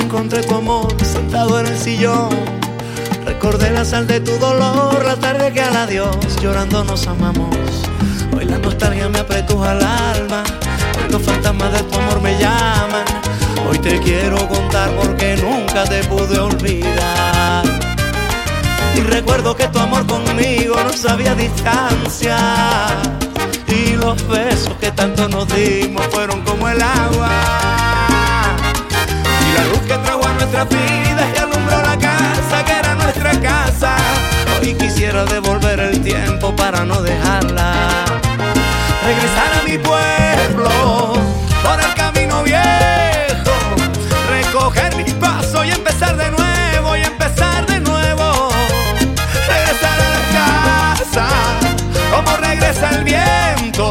encontré tu amor sentado en el sillón. Recordé la sal de tu dolor, la tarde que al adiós llorando nos amamos. Hoy la nostalgia me apretuja al alma, hoy los fantasmas de tu amor me llaman. Hoy te quiero contar porque nunca te pude olvidar. Y recuerdo que tu amor conmigo no sabía distancia. Y los besos que tanto nos dimos fueron como el agua que trajo a nuestras vidas y alumbró la casa que era nuestra casa. Hoy quisiera devolver el tiempo para no dejarla. Regresar a mi pueblo por el camino viejo, recoger mi paso y empezar de nuevo y empezar de nuevo. Regresar a la casa como regresa el viento.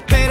Que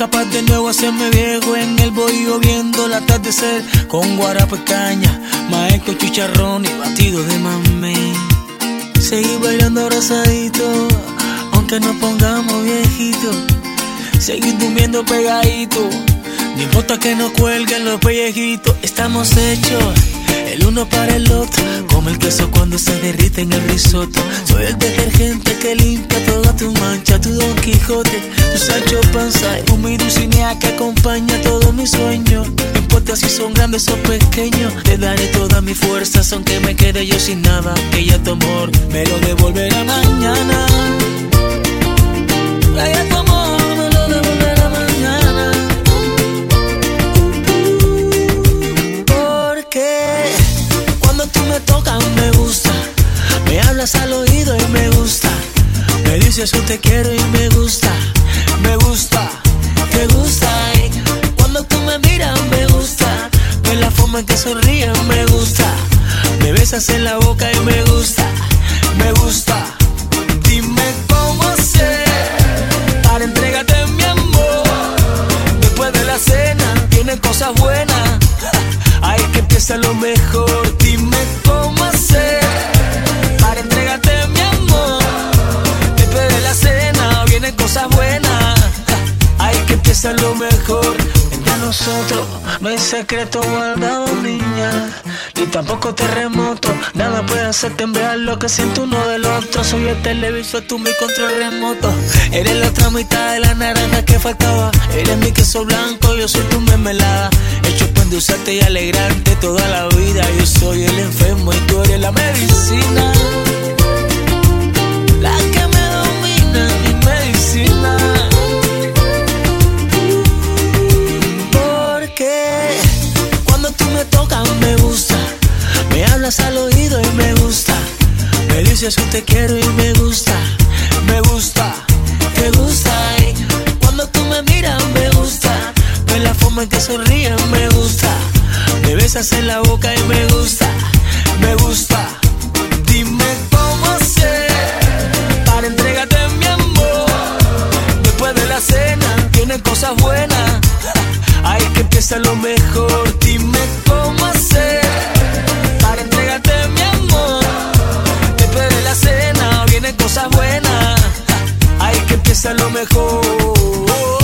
escapar de nuevo, hacerme viejo en el bohío viendo el atardecer con guarapo y caña, maestro chicharrón y batido de mamey. Seguir bailando abrazadito, aunque nos pongamos viejitos. Seguir durmiendo pegadito, no importa que nos cuelguen los pellejitos, estamos hechos el uno para el otro, como el queso cuando se derrite en el risotto. Soy el detergente que limpia toda tu mancha, tu Don Quijote, tu Sancho Panza, mi Dulcinea que acompaña todos mis sueños. No importa si son grandes o pequeños, te daré toda mi fuerza, aunque me quede yo sin nada, que ya tu amor me lo devolverá mañana. Me me gusta, me hablas al oído y me gusta, me dices yo te quiero y me gusta, me gusta, te gusta. Cuando tú me miras me gusta, de la forma en que sonríes me gusta, me besas en la boca y me gusta, me gusta. Dime cómo hacer para entregarte mi amor. Después de la cena vienen cosas buenas. Ahí que empieza lo mejor. Dime cómo para entregarte mi amor. Después de la cena vienen cosas buenas. Ahí que empieza lo mejor. Entre nosotros no hay secreto guardado, niña. Ni tampoco terremoto. Nada puede hacer temblar lo que siento uno del otro. Soy el televisor, tú mi control remoto. Eres la otra mitad de la naranja que faltaba. Eres mi queso blanco, yo soy tu mermelada. Hecho endulzarte y alegrarte toda la vida. Yo soy el enfermo y tú eres la medicina. La que me domina, mi medicina. Porque cuando tú me tocas me gusta, me hablas al oído y me gusta, me dices yo te quiero y me gusta, me gusta, te gusta. Forma en que sonríes me gusta, me besas en la boca y me gusta, me gusta. Dime cómo hacer para entregarte mi amor. Después de la cena vienen cosas buenas. Ahí que empieza lo mejor. Dime cómo hacer para entregarte mi amor. Después de la cena vienen cosas buenas. Ahí que empieza lo mejor.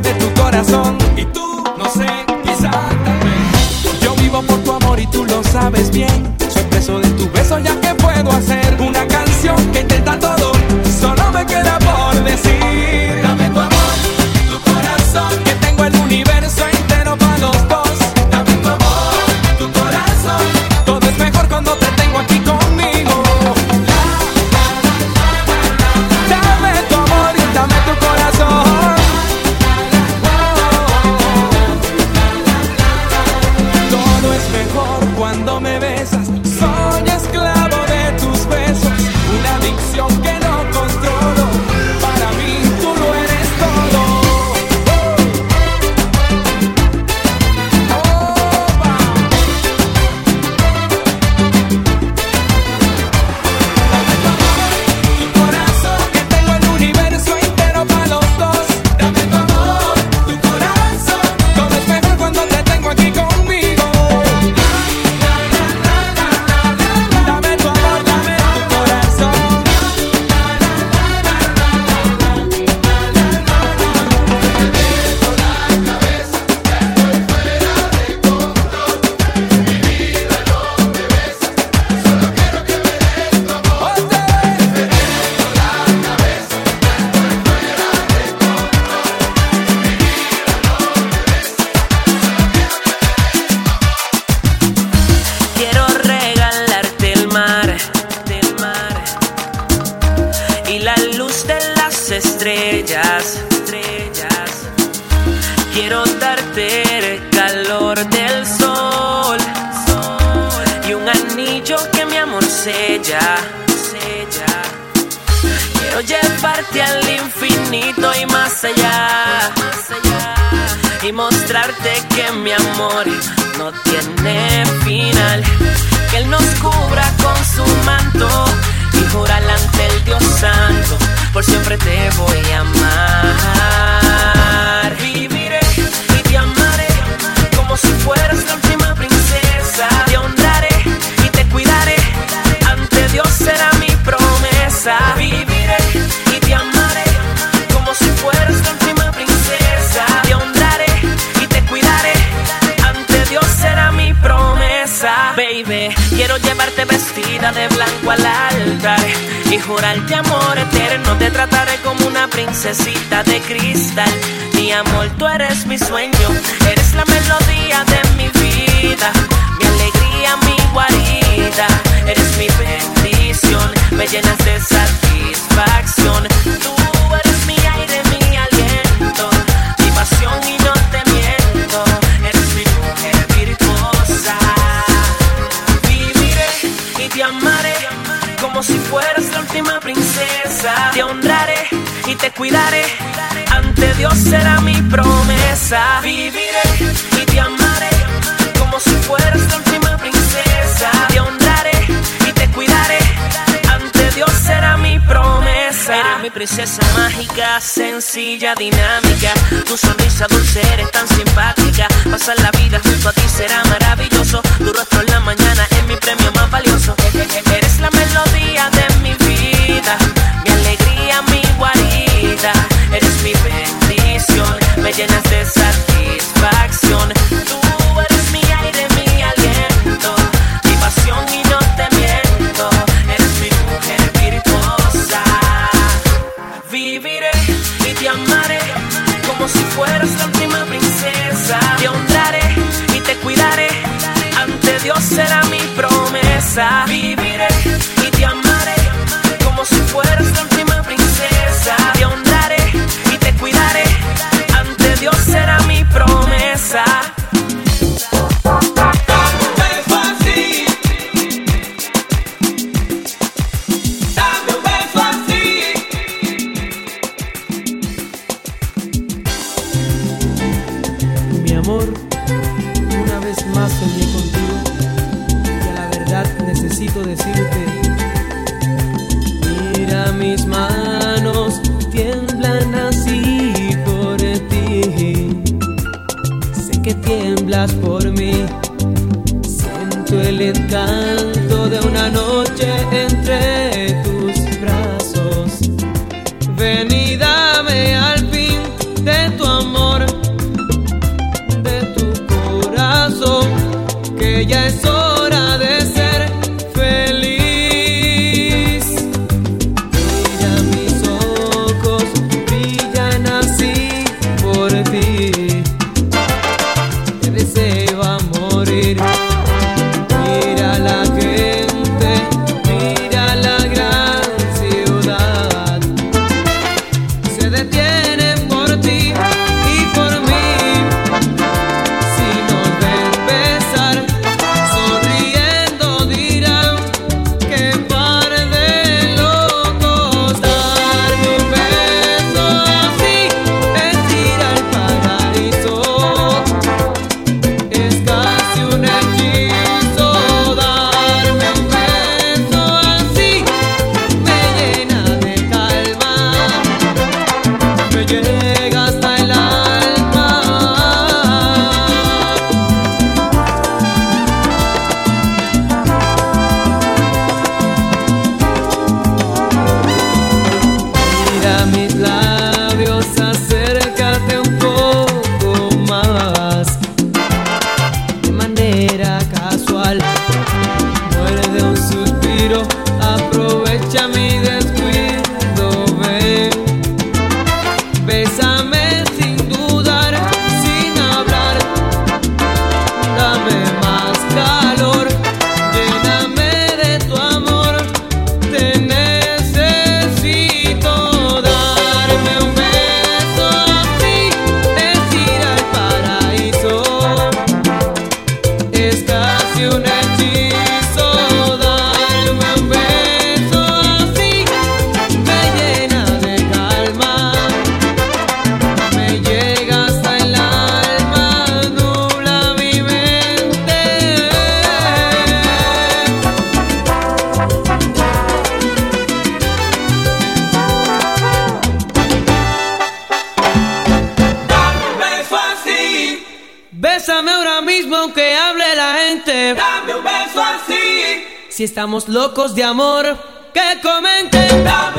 de tu si fueras la última princesa. Te honraré y te cuidaré. Ante Dios será mi promesa. Viviré y te amaré como si fueras la última princesa mágica, sencilla, dinámica. Tu sonrisa dulce eres tan simpática. Pasar la vida junto a ti será maravilloso. Tu rostro en la mañana es mi premio más valioso. Eres la melodía de mi vida, mi alegría, mi guarida. Eres mi bendición, me llenas de satisfacción. Será mi promesa. Viviré y te amaré como si fueras la por mí. Siento el encanto de una noche entre tus brazos. Ven estamos locos de amor, que comenten.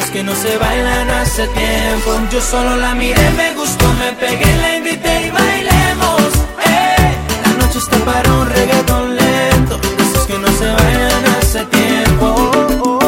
cosas que no se bailan hace tiempo. Yo solo la miré, me gustó, me pegué, la invité y bailemos. Hey. La noche está para un reggaetón lento, cosas que no se bailan hace tiempo.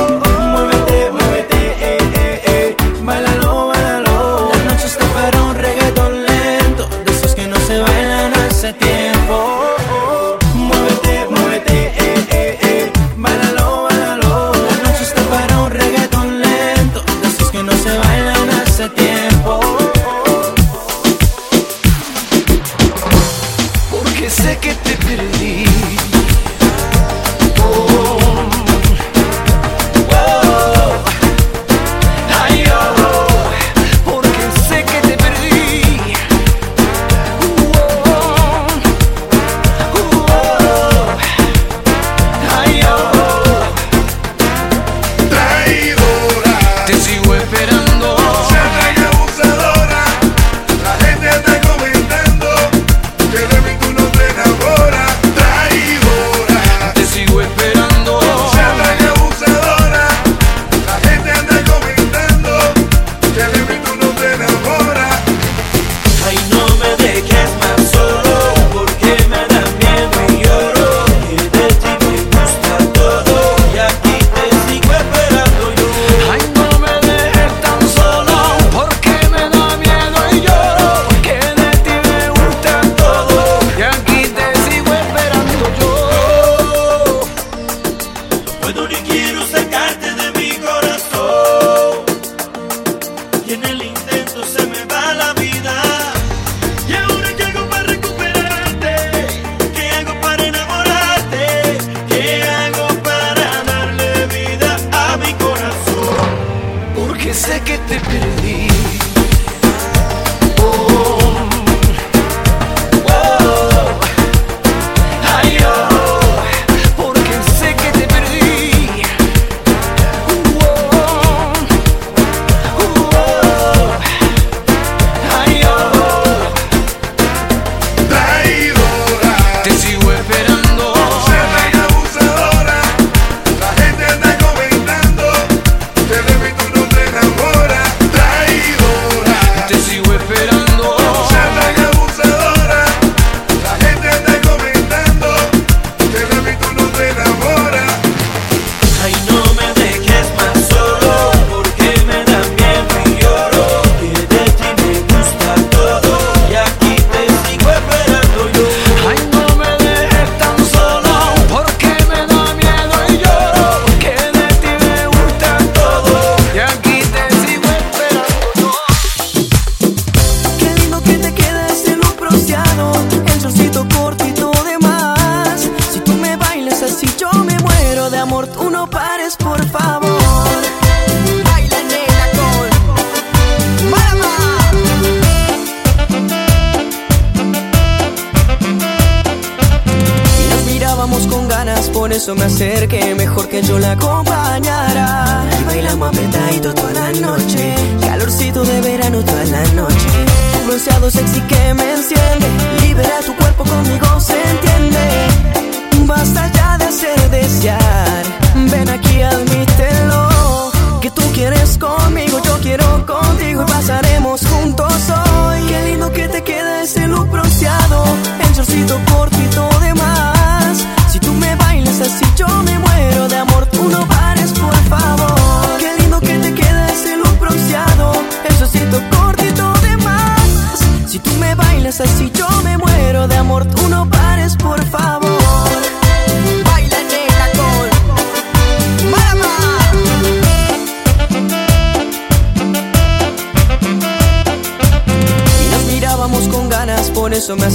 hacer que mejor que yo la acompañe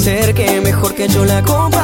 que mejor que yo la acompañe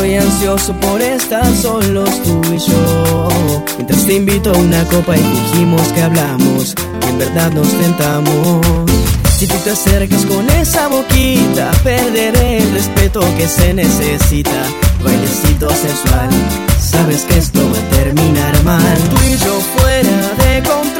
Estoy ansioso por estar solos tú y yo. Mientras te invito a una copa y dijimos que hablamos, y en verdad nos tentamos. Si tú te acercas con esa boquita, perderé el respeto que se necesita. Bailecito sensual, sabes que esto va a terminar mal. Tú y yo fuera de control.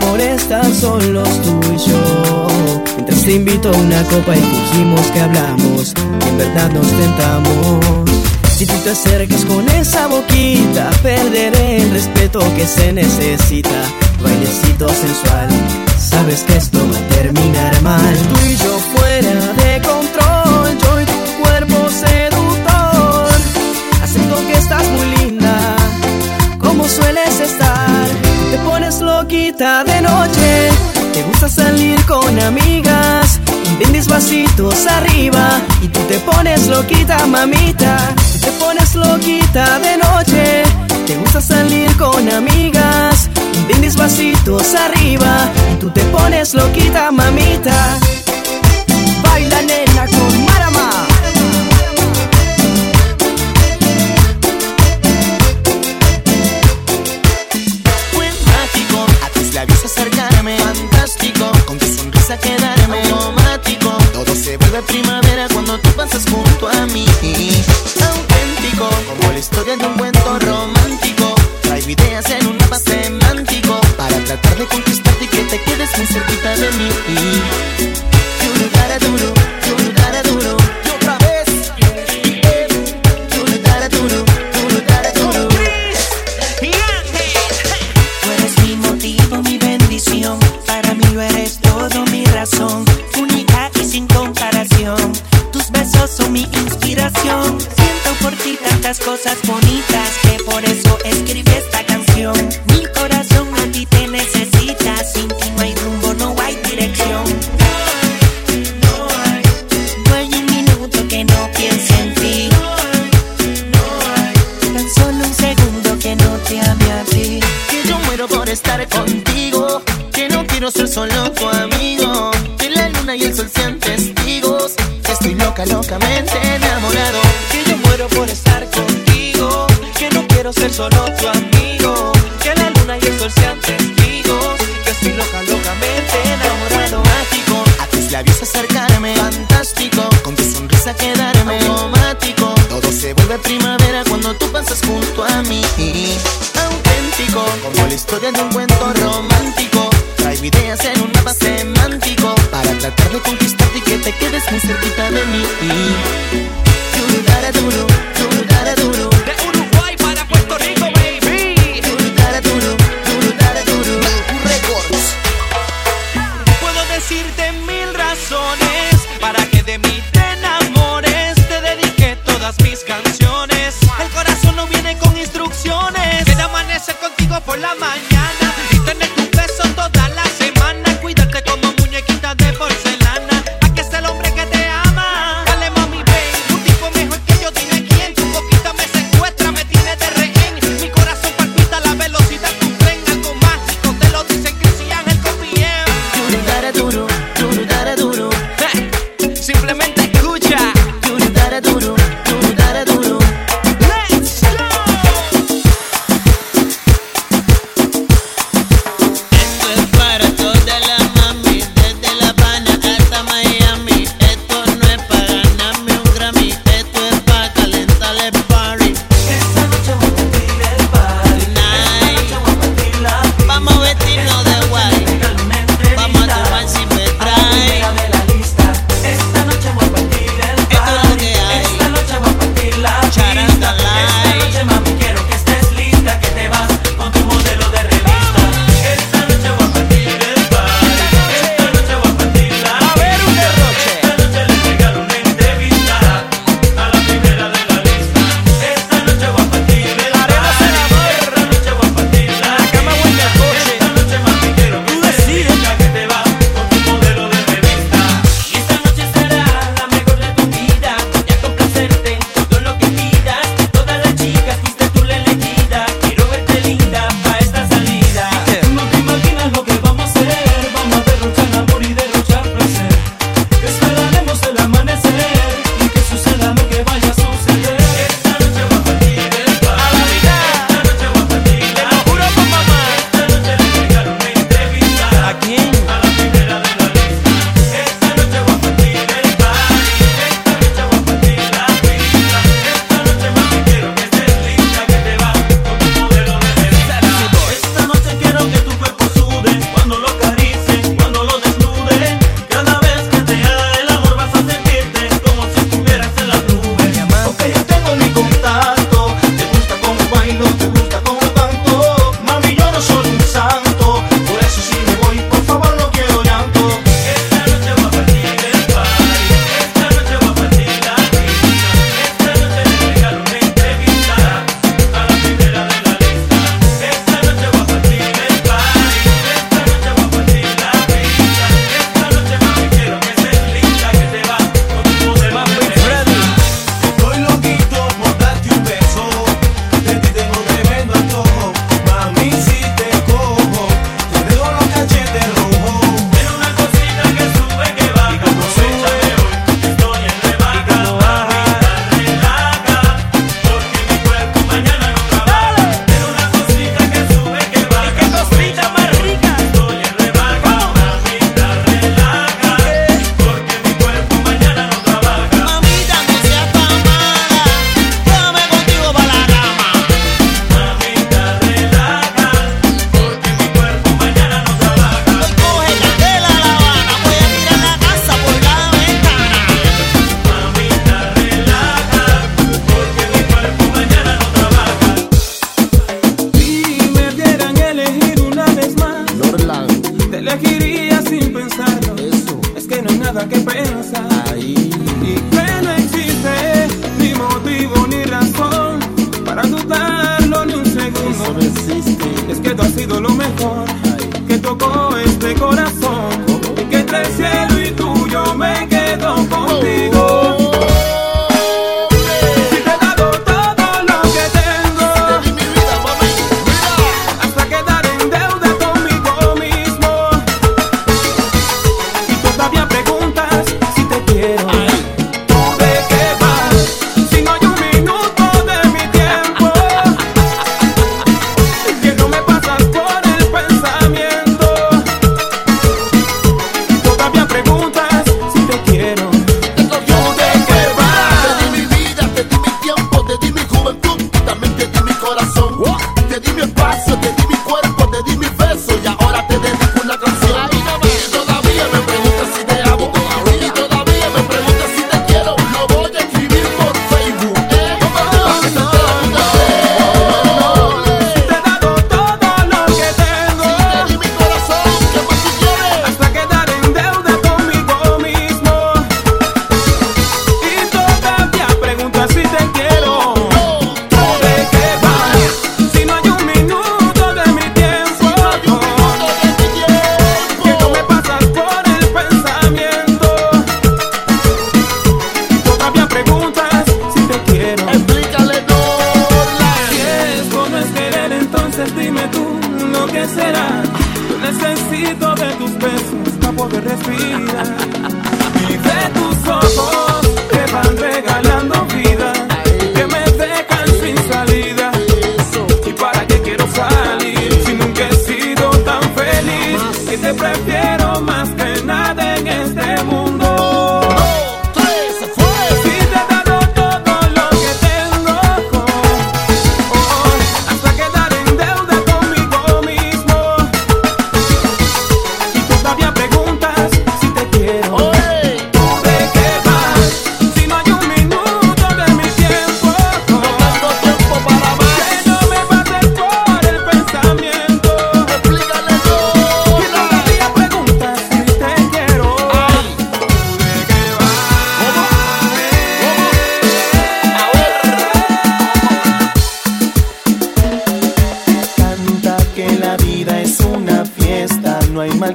por estar solos tú y yo. Mientras te invito a una copa y fingimos que hablamos, y en verdad nos tentamos. Si tú te acercas con esa boquita, perderé el respeto que se necesita. Bailecito sensual, sabes que esto va a terminar mal. Tú y yo fuera de De noche, te gusta salir con amigas, brindis vasitos arriba y tú te pones loquita, mamita. Te pones loquita de noche, te gusta salir con amigas, brindis vasitos arriba y tú te pones loquita, mamita. Baila nena con Marama. primavera cuando tú pasas junto a mí. Auténtico, como la historia de un cuento romántico. Traigo ideas en un mapa semántico para tratar de conquistarte y que te quedes muy cerquita de mí. vuelve primavera cuando tú pasas junto a mí. Auténtico, como la historia de un cuento romántico. Traigo ideas en un mapa semántico para tratar de conquistarte y que te quedes muy cerquita de mí.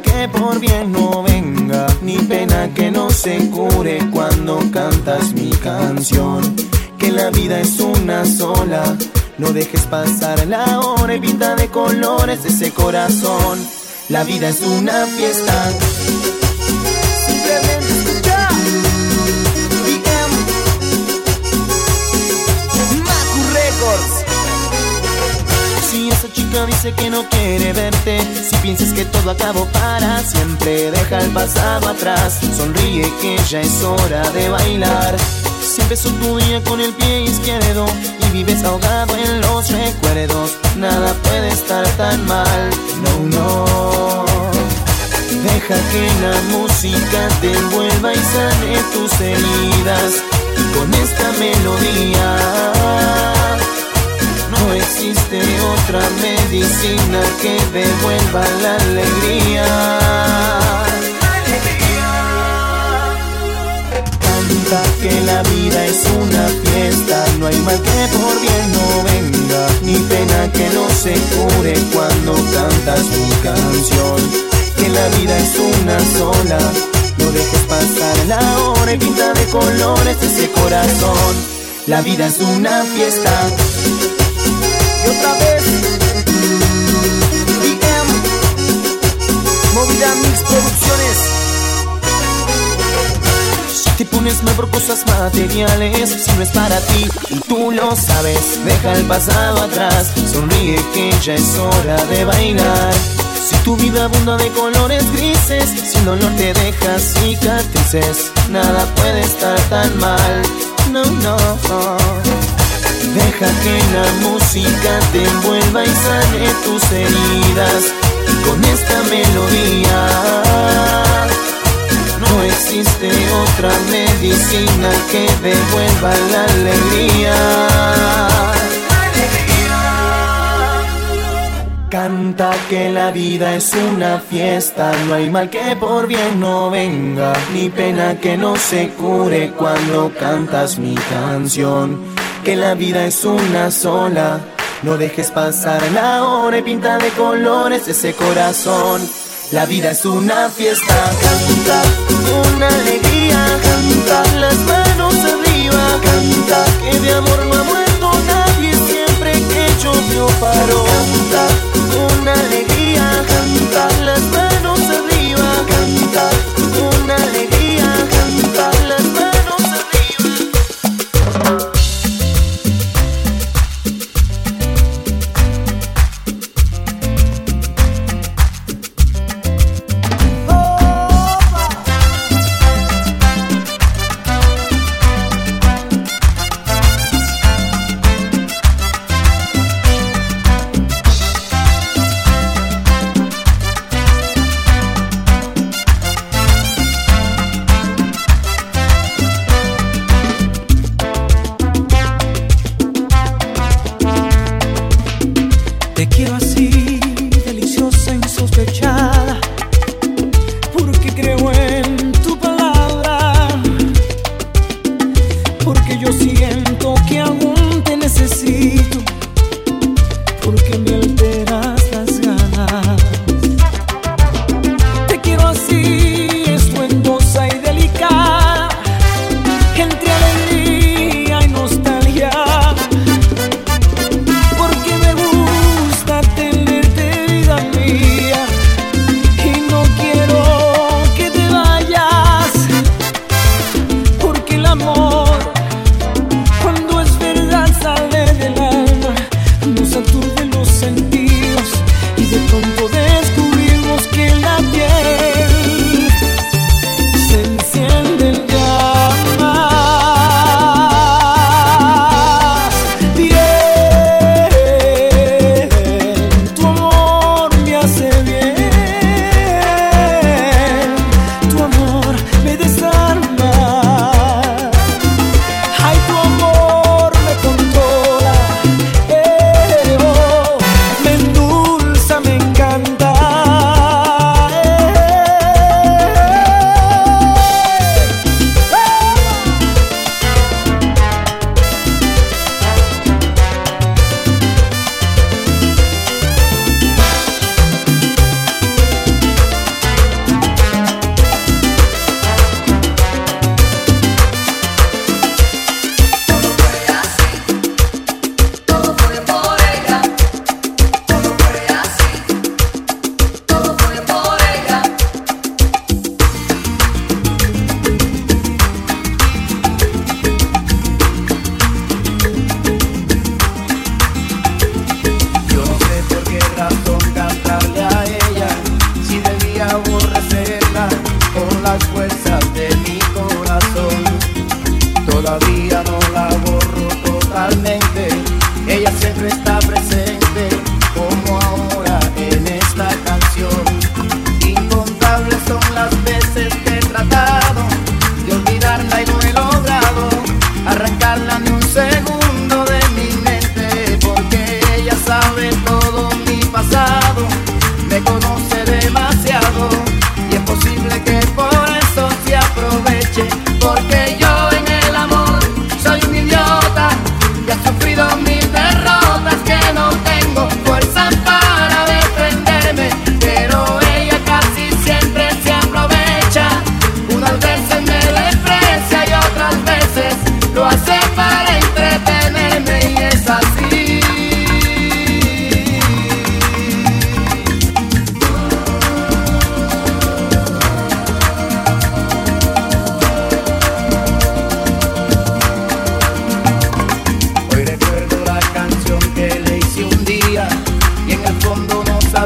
Que por bien no venga, ni pena que no se cure cuando cantas mi canción. Que la vida es una sola, no dejes pasar la hora y pinta de colores ese corazón. La vida es una fiesta. Dice que no quiere verte, si piensas que todo acabó para siempre, deja el pasado atrás, sonríe que ya es hora de bailar. Si empezó tu día con el pie izquierdo y vives ahogado en los recuerdos, nada puede estar tan mal, no, no. Deja que la música te envuelva y sane tus heridas. Con esta melodía no existe otra medicina que devuelva la alegría. Canta que la vida es una fiesta, no hay mal que por bien no venga, ni pena que no se cure cuando cantas mi canción. Que la vida es una sola, no dejes pasar la hora y pinta de colores ese corazón. La vida es una fiesta. Otra vez BM Movida Mix Producciones. Si te pones mal por cosas materiales Si no es para ti y tú lo sabes Deja el pasado atrás Sonríe que ya es hora de bailar. Si tu vida abunda de colores grises, sin dolor te deja cicatrices, nada puede estar tan mal, no, no. Deja que la música te envuelva y sane tus heridas. Y con esta melodía no existe otra medicina que devuelva la alegría. Canta que la vida es una fiesta, no hay mal que por bien no venga, ni pena que no se cure cuando cantas mi canción que la vida es una sola. No dejes pasar la hora y pinta de colores ese corazón. La vida es una fiesta, canta con alegría, canta las manos arriba, canta que de amor no ha muerto nadie siempre que llovió paró. Canta con alegría, canta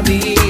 fondo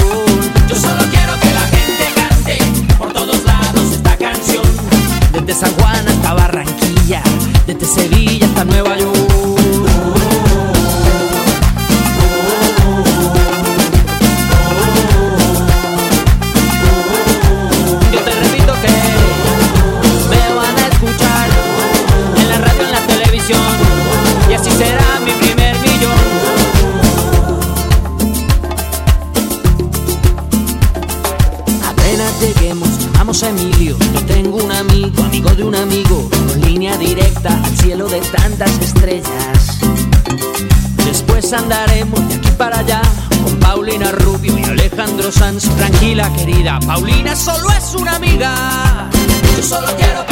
desde Sevilla hasta Nueva York. Paulina solo es una amiga. Yo solo quiero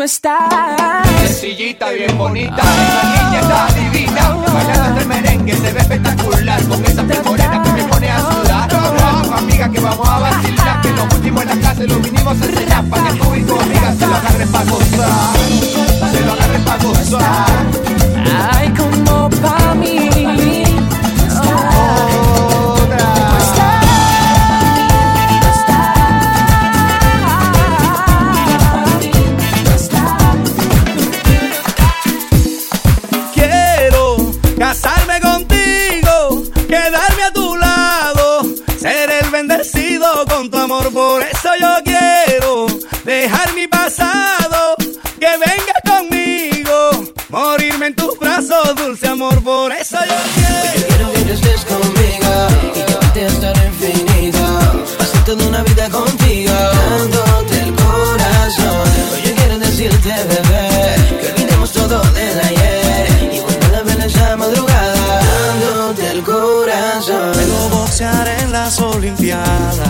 tú estás. Sencillita, bien bonita, esa niña está divina. Bailando el merengue se ve espectacular. Con esa piel que me pone a sudar. Vamos, amiga, que vamos a vacilar. Que lo último en la clase lo vinimos a enseñar. Pa' que tú y tu amiga se lo agarren pa' gozar. Se lo agarren pa' gozar. Por eso yo quiero dejar mi pasado, que vengas conmigo, morirme en tus brazos, dulce amor. Por eso yo quiero. Quiero que tú estés conmigo y yo te estaré infinito. Pasé toda una vida contigo, dándote el corazón. Hoy yo quiero decirte, bebé, que olvidemos todo de ayer y volver a ver esa madrugada, dándote el corazón. Puedo boxear en las Olimpiadas.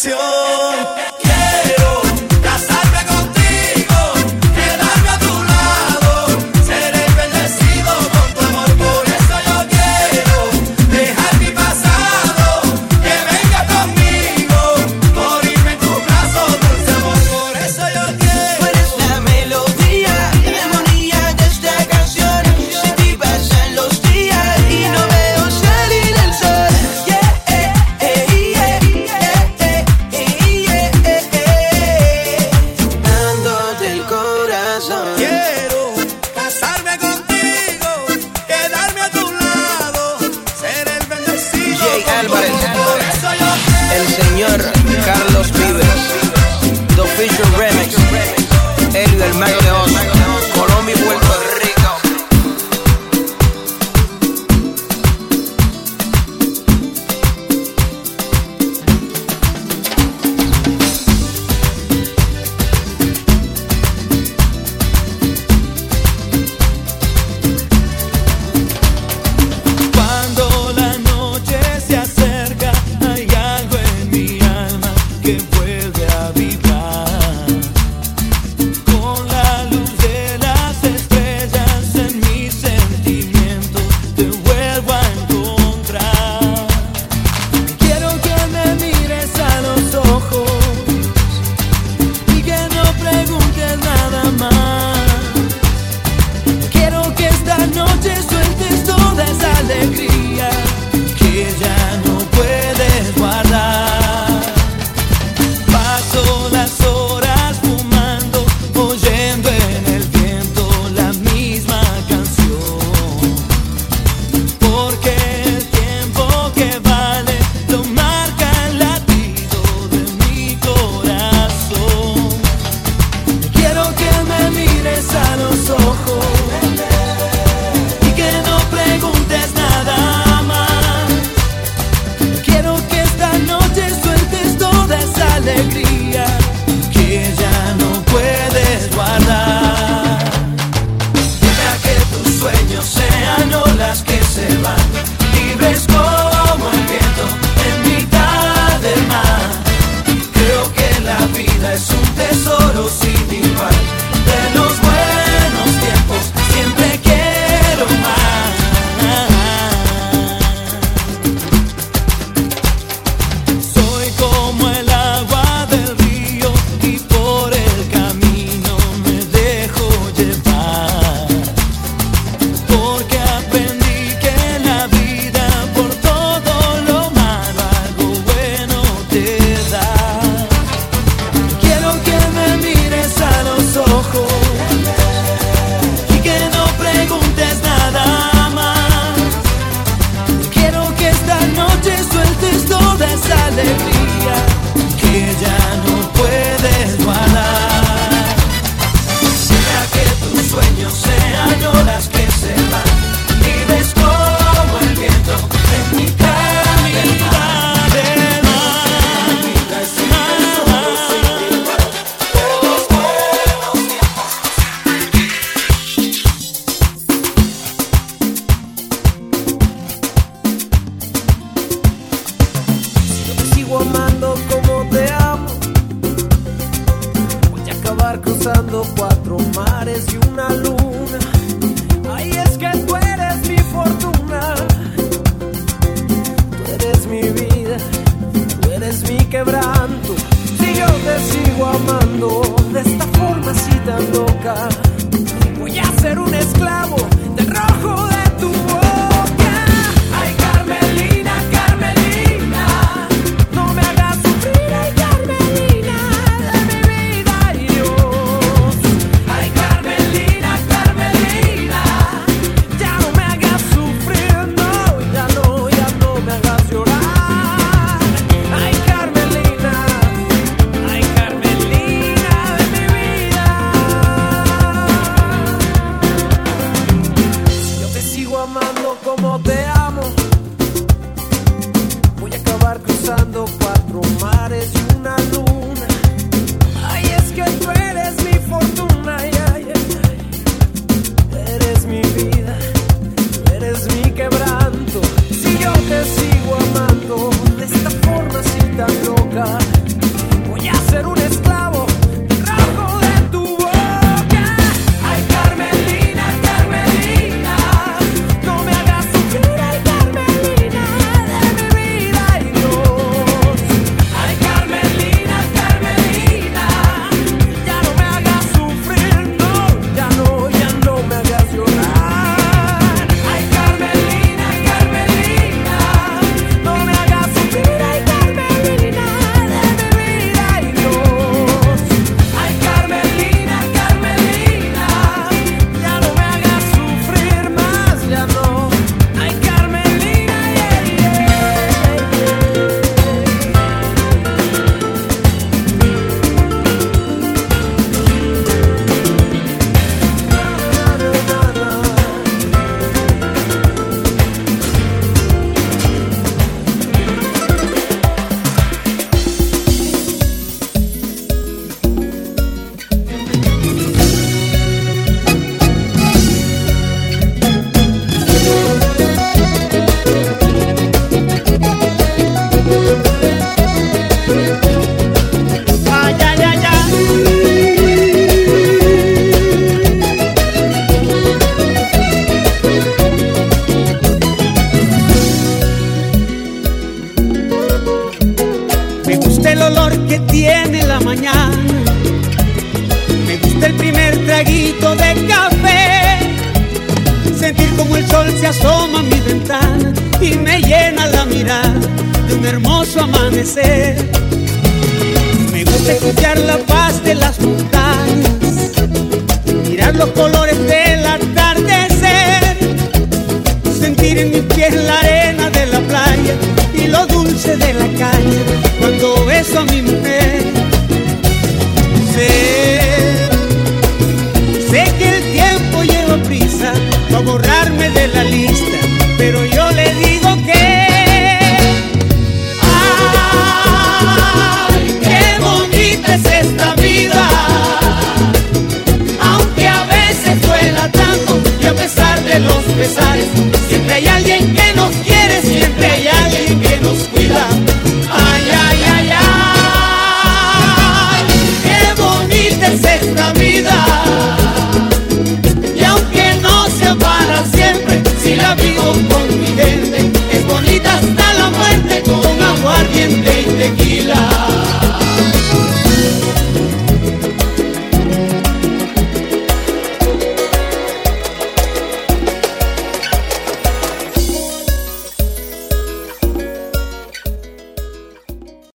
canción.